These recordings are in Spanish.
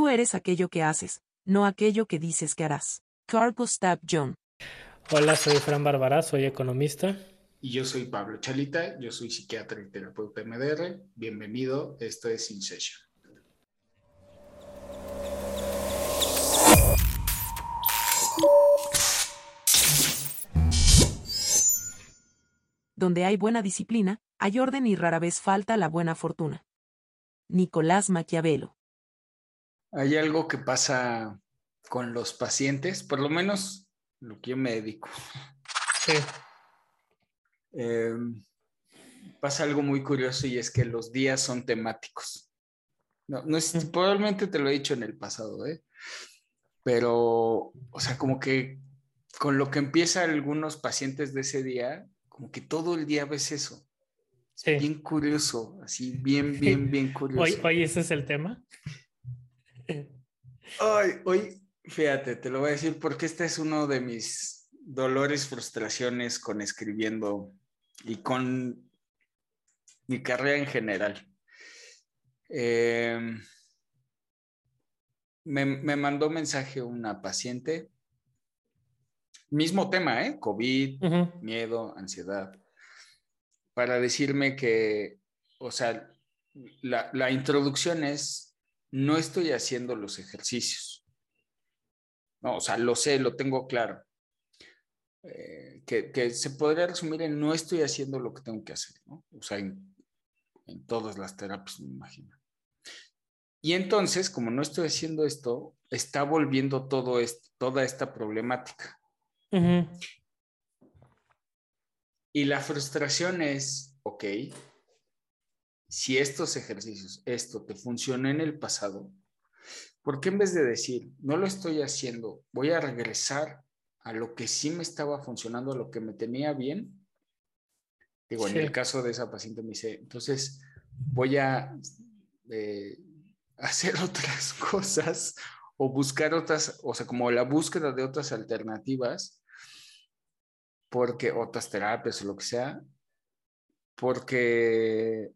Tú eres aquello que haces, no aquello que dices que harás. Carl Gustav Jung. Hola, soy Fran Bárbara, soy economista. Y yo soy Pablo Chalita, yo soy psiquiatra y terapeuta MDR. Bienvenido, esto es In Session. Donde hay buena disciplina, hay orden y rara vez falta la buena fortuna. Nicolás Maquiavelo. Hay algo que pasa con los pacientes, por lo menos lo que yo me dedico. Sí. Eh, pasa algo muy curioso y es que los días son temáticos. No, no es, probablemente te lo he dicho en el pasado, ¿eh? pero, o sea, como que con lo que empieza algunos pacientes de ese día, como que todo el día ves eso. Sí. Bien curioso, así, bien, bien, bien curioso. Hoy, hoy ese es el tema. Hoy, hoy, fíjate, te lo voy a decir porque este es uno de mis dolores, frustraciones con escribiendo y con mi carrera en general. Eh, me, me, mandó mensaje una paciente, mismo tema, ¿eh? COVID, uh -huh. miedo, ansiedad, para decirme que, o sea, la, la introducción es, no estoy haciendo los ejercicios. No, o sea, lo sé, lo tengo claro. Eh, que, que, se podría resumir en no estoy haciendo lo que tengo que hacer, ¿no? O sea, en, en todas las terapias, me imagino. Y entonces, como no estoy haciendo esto, está volviendo todo esto, toda esta problemática. Uh -huh. Y la frustración es, ok, si estos ejercicios, esto te funcionó en el pasado, ¿por qué en vez de decir, no lo estoy haciendo, voy a regresar a lo que sí me estaba funcionando, a lo que me tenía bien? Digo, sí. en el caso de esa paciente me dice, entonces voy a eh, hacer otras cosas o buscar otras, o sea, como la búsqueda de otras alternativas, porque otras terapias o lo que sea, porque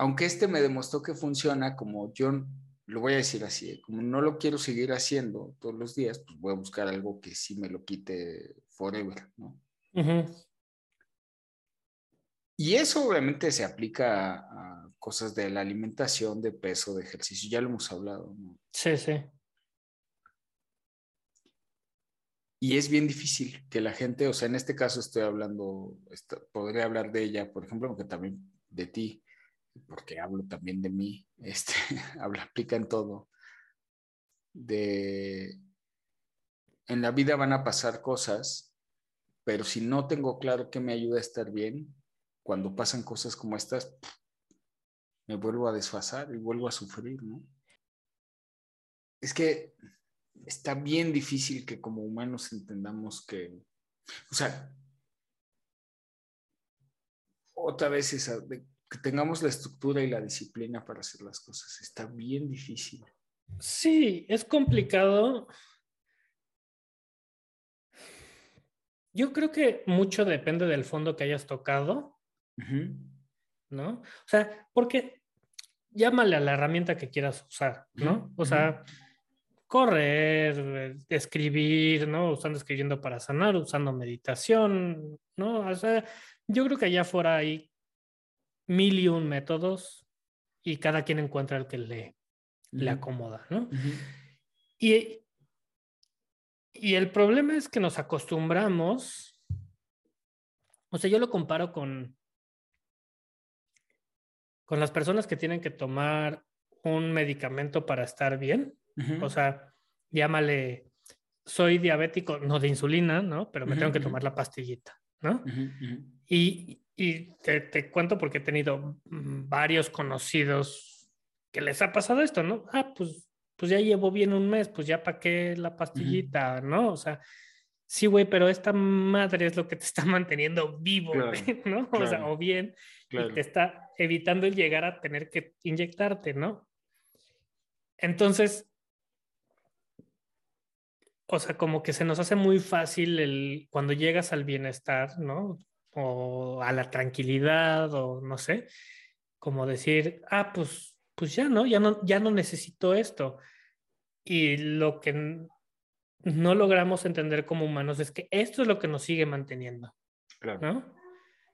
aunque este me demostró que funciona, como yo lo voy a decir así, como no lo quiero seguir haciendo todos los días, pues voy a buscar algo que sí me lo quite forever, ¿no? Uh -huh. Y eso obviamente se aplica a, a, cosas de la alimentación, de peso, de ejercicio, ya lo hemos hablado, ¿no? Sí, sí. Y es bien difícil que la gente, o sea, en este caso estoy hablando, podría hablar de ella, por ejemplo, aunque también de ti, porque hablo también de mí, este, habla, aplica en todo. De, en la vida van a pasar cosas, pero si no tengo claro qué me ayuda a estar bien, cuando pasan cosas como estas, me vuelvo a desfasar y vuelvo a sufrir, ¿no? Es que está bien difícil que como humanos entendamos que, o sea, otra vez esa, que tengamos la estructura y la disciplina para hacer las cosas, está bien difícil. Sí, es complicado. Yo creo que mucho depende del fondo que hayas tocado, uh -huh. ¿no? O sea, porque llámale a la herramienta que quieras usar, ¿no? O sea, correr, escribir, ¿no? Usando escribiendo para sanar, usando meditación, ¿no? O sea, yo creo que allá afuera hay mil y un métodos y cada quien encuentra el que le, uh -huh. le acomoda, ¿no? Uh -huh. Y, y el problema es que nos acostumbramos, o sea, yo lo comparo con, con las personas que tienen que tomar un medicamento para estar bien. Uh -huh. O sea, llámale, soy diabético, no de insulina, ¿no? Pero me tengo que tomar la pastillita, ¿no? Y, y te, te, cuento porque he tenido varios conocidos que les ha pasado esto, ¿no? Ah, pues, pues ya llevo bien un mes, pues ya para qué la pastillita, ¿no? O sea, sí, güey, pero esta madre es lo que te está manteniendo vivo, claro, ¿no? Claro, o sea, o bien, claro. y te está evitando el llegar a tener que inyectarte, ¿no? Entonces, o sea, como que se nos hace muy fácil el, cuando llegas al bienestar, ¿no? O a la tranquilidad, o no sé, como decir, ah, pues, pues ya no, ya no, ya no necesito esto. Y lo que no logramos entender como humanos es que esto es lo que nos sigue manteniendo. ¿no?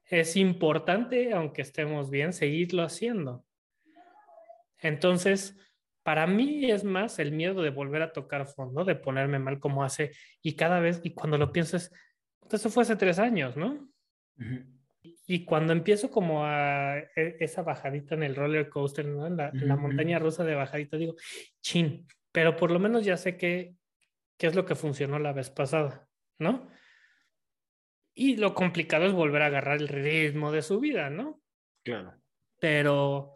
Es importante, aunque estemos bien, seguirlo haciendo. Entonces, para mí es más el miedo de volver a tocar fondo, de ponerme mal como hace, y cada vez, y cuando lo piensas, eso fue hace tres años, ¿no? Y cuando empiezo como a e, esa bajadita en el roller coaster, ¿no? En la, la montaña rusa de bajadita, digo, chin, pero por lo menos ya sé qué, qué es lo que funcionó la vez pasada, ¿no? Y lo complicado es volver a agarrar el ritmo de su vida, ¿no? Claro. Pero,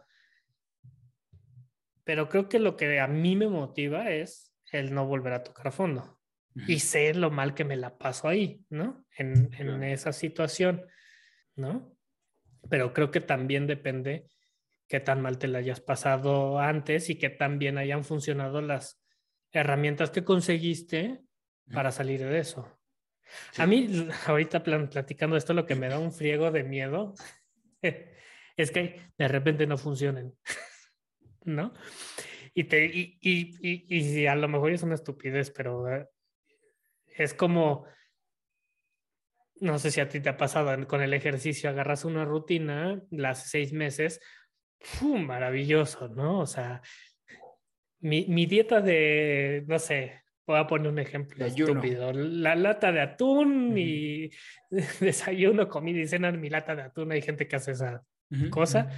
pero creo que lo que a mí me motiva es el no volver a tocar fondo. Y sé lo mal que me la paso ahí, ¿no? En, en esa situación, ¿no? Pero creo que también depende qué tan mal te la hayas pasado antes y que tan bien hayan funcionado las herramientas que conseguiste para salir de eso. A mí, ahorita platicando esto, lo que me da un friego de miedo es que de repente no funcionen, ¿no? Y, te, y, y, y, a lo mejor es una estupidez, pero eh, es como, no sé si a ti te ha pasado con el ejercicio, agarras una rutina, las seis meses, ¡pum! maravilloso, ¿no? O sea, mi, mi dieta de, no sé, Voy a poner un ejemplo estúpido. La lata de atún y desayuno, comida y cena en mi lata de atún. Hay gente que hace esa cosa.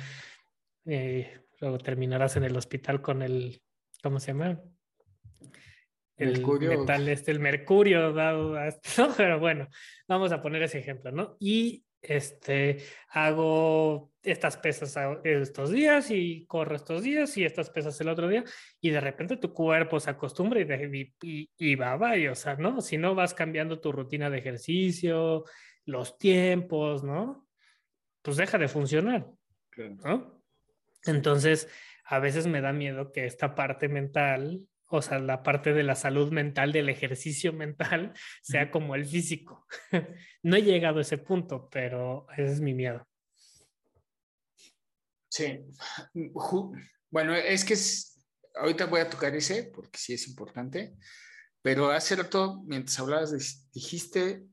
Eh, luego terminarás en el hospital con el, ¿cómo se llama? El mercurio. metal este, el mercurio dado pero bueno, vamos a poner ese ejemplo, ¿no? Y este, hago estas pesas estos días y corro estos días y estas pesas el otro día y de repente tu cuerpo se acostumbra y, y, y va, va, o sea, ¿no? Si no vas cambiando tu rutina de ejercicio, los tiempos, ¿no? Pues deja de funcionar, ¿no? Entonces, a veces me da miedo que esta parte mental o sea, la parte de la salud mental, del ejercicio mental, sea como el físico. no he llegado a ese punto, pero ese es mi miedo. Sí. Bueno, es que ahorita voy a tocar ese porque sí es importante, pero hace rato, mientras hablabas, dijiste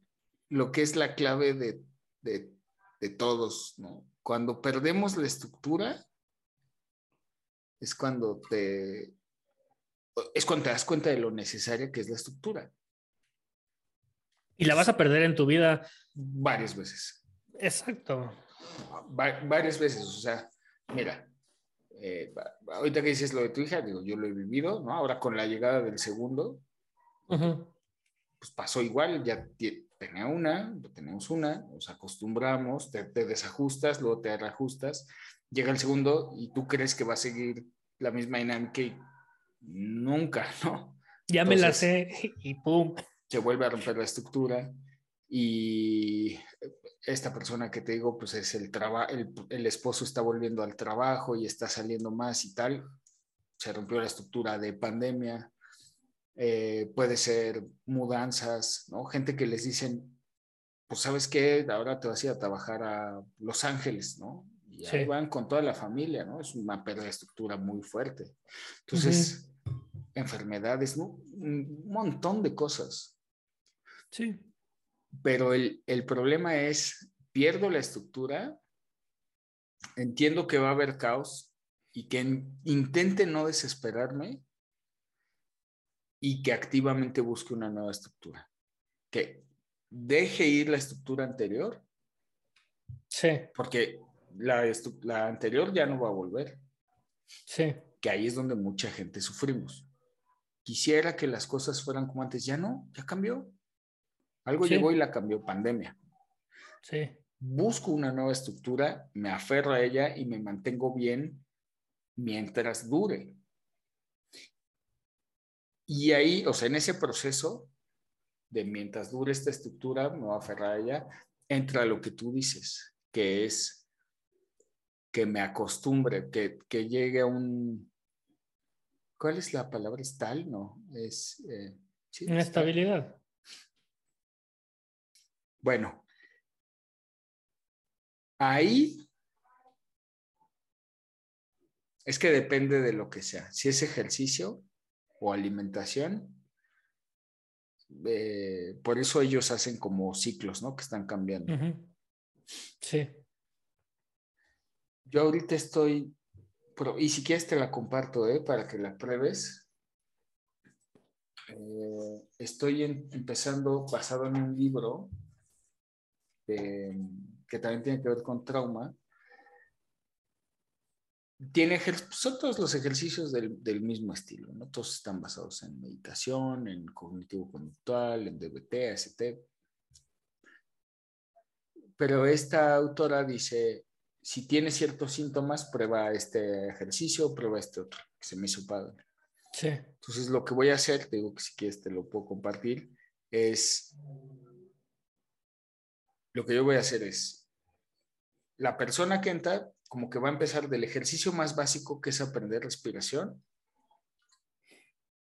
lo que es la clave de, de, de todos, ¿no? Cuando perdemos la estructura, es cuando te, es cuando te das cuenta de lo necesaria que es la estructura. Y la vas a perder en tu vida. Varias veces. Exacto. varias veces. O sea, mira, eh, ahorita que dices lo de tu hija, digo, yo lo he vivido, ¿no? Ahora con la llegada del segundo, pues pasó igual, ya tenía una, tenemos una, nos acostumbramos, te, te desajustas, luego te reajustas, llega el segundo y tú crees que va a seguir la misma dinámica y nunca, ¿no? Ya me la sé y pum. Se vuelve a romper la estructura y esta persona que te digo, pues es el trabajo, el, esposo está volviendo al trabajo y está saliendo más y tal. Se rompió la estructura de pandemia. Eh, puede ser mudanzas, ¿no? Gente que les dicen, pues sabes qué, ahora te vas a ir a trabajar a Los Ángeles, ¿no? Y ahí van con toda la familia, ¿no? Es una pérdida de estructura muy fuerte. Entonces, enfermedades, un montón de cosas. Sí. Pero el, problema es, pierdo la estructura, entiendo que va a haber caos y que intente no desesperarme y que activamente busque una nueva estructura. Que deje ir la estructura anterior. Sí. Porque la, la anterior ya no va a volver. Sí. Que ahí es donde mucha gente sufrimos quisiera que las cosas fueran como antes. Ya no, ya cambió. Algo llegó y la cambió pandemia. Sí. Busco una nueva estructura, me aferro a ella y me mantengo bien mientras dure. Y ahí, o sea, en ese proceso de mientras dure esta estructura, me voy a aferrar a ella, entra lo que tú dices, que es que me acostumbre, que, que llegue a un, ¿Cuál es la palabra? ¿Estal? No, es... Eh, Inestabilidad. Bueno, ahí Es que depende de lo que sea. Si es ejercicio o alimentación, eh, por eso ellos hacen como ciclos, ¿no? Que están cambiando. Sí. Yo ahorita estoy, y si quieres te la comparto, ¿eh? Para que la pruebes. Eh, estoy empezando basado en un libro que también tiene que ver con trauma. Tiene son todos los ejercicios del, del, mismo estilo, ¿no? Todos están basados en meditación, en cognitivo conductual, en DBT, AST. Pero esta autora dice, si tienes ciertos síntomas, prueba este ejercicio, prueba este otro, que se me hizo padre. Sí. Entonces, lo que voy a hacer, te digo que si quieres te lo puedo compartir, es, lo que yo voy a hacer es, la persona que entra, como que va a empezar del ejercicio más básico, que es aprender respiración,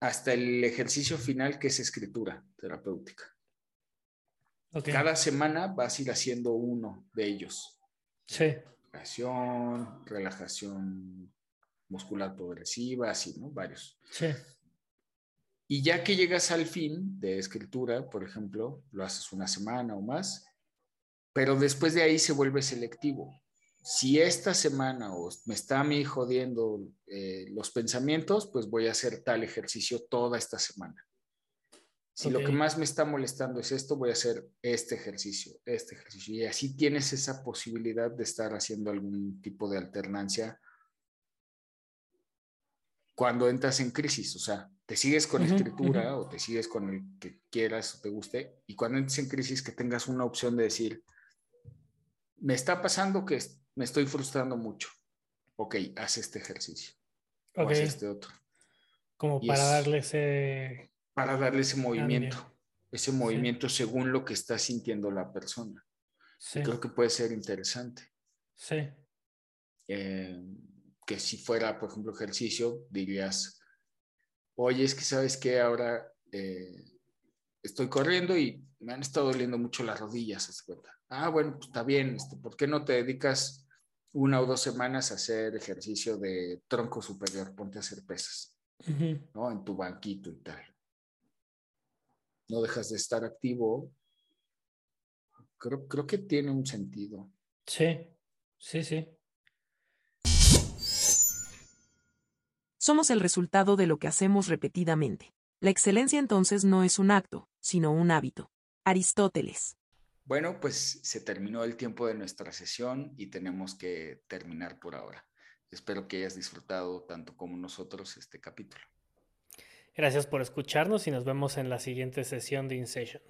hasta el ejercicio final, que es escritura terapéutica. Cada semana vas a ir haciendo uno de ellos. Sí. Relajación, relajación muscular progresiva, así, ¿no? Varios. Sí. Y ya que llegas al fin de escritura, por ejemplo, lo haces una semana o más, pero después de ahí se vuelve selectivo. Si esta semana o me está a mí jodiendo eh, los pensamientos, pues voy a hacer tal ejercicio toda esta semana. Si lo que más me está molestando es esto, voy a hacer este ejercicio, este ejercicio. Y así tienes esa posibilidad de estar haciendo algún tipo de alternancia cuando entras en crisis, o sea, te sigues con escritura o te sigues con el que quieras o te guste, y cuando entres en crisis que tengas una opción de decir, me está pasando que me estoy frustrando mucho. Ok, haz este ejercicio. O haz este otro. Como para darle ese... Para darle ese movimiento. Ese movimiento según lo que está sintiendo la persona. Creo que puede ser interesante. Sí. Eh, que si fuera, por ejemplo, ejercicio, dirías, oye, es que sabes que ahora eh, estoy corriendo y me han estado doliendo mucho las rodillas, ¿se cuenta? Ah, bueno, pues está bien, este, ¿por qué no te dedicas una o dos semanas a hacer ejercicio de tronco superior? Ponte a hacer pesas, ¿no? En tu banquito y tal. No dejas de estar activo. Creo, creo que tiene un sentido. Sí, sí, sí. somos el resultado de lo que hacemos repetidamente. La excelencia entonces no es un acto, sino un hábito. Aristóteles. Bueno, pues se terminó el tiempo de nuestra sesión y tenemos que terminar por ahora. Espero que hayas disfrutado tanto como nosotros este capítulo. Gracias por escucharnos y nos vemos en la siguiente sesión de InSession.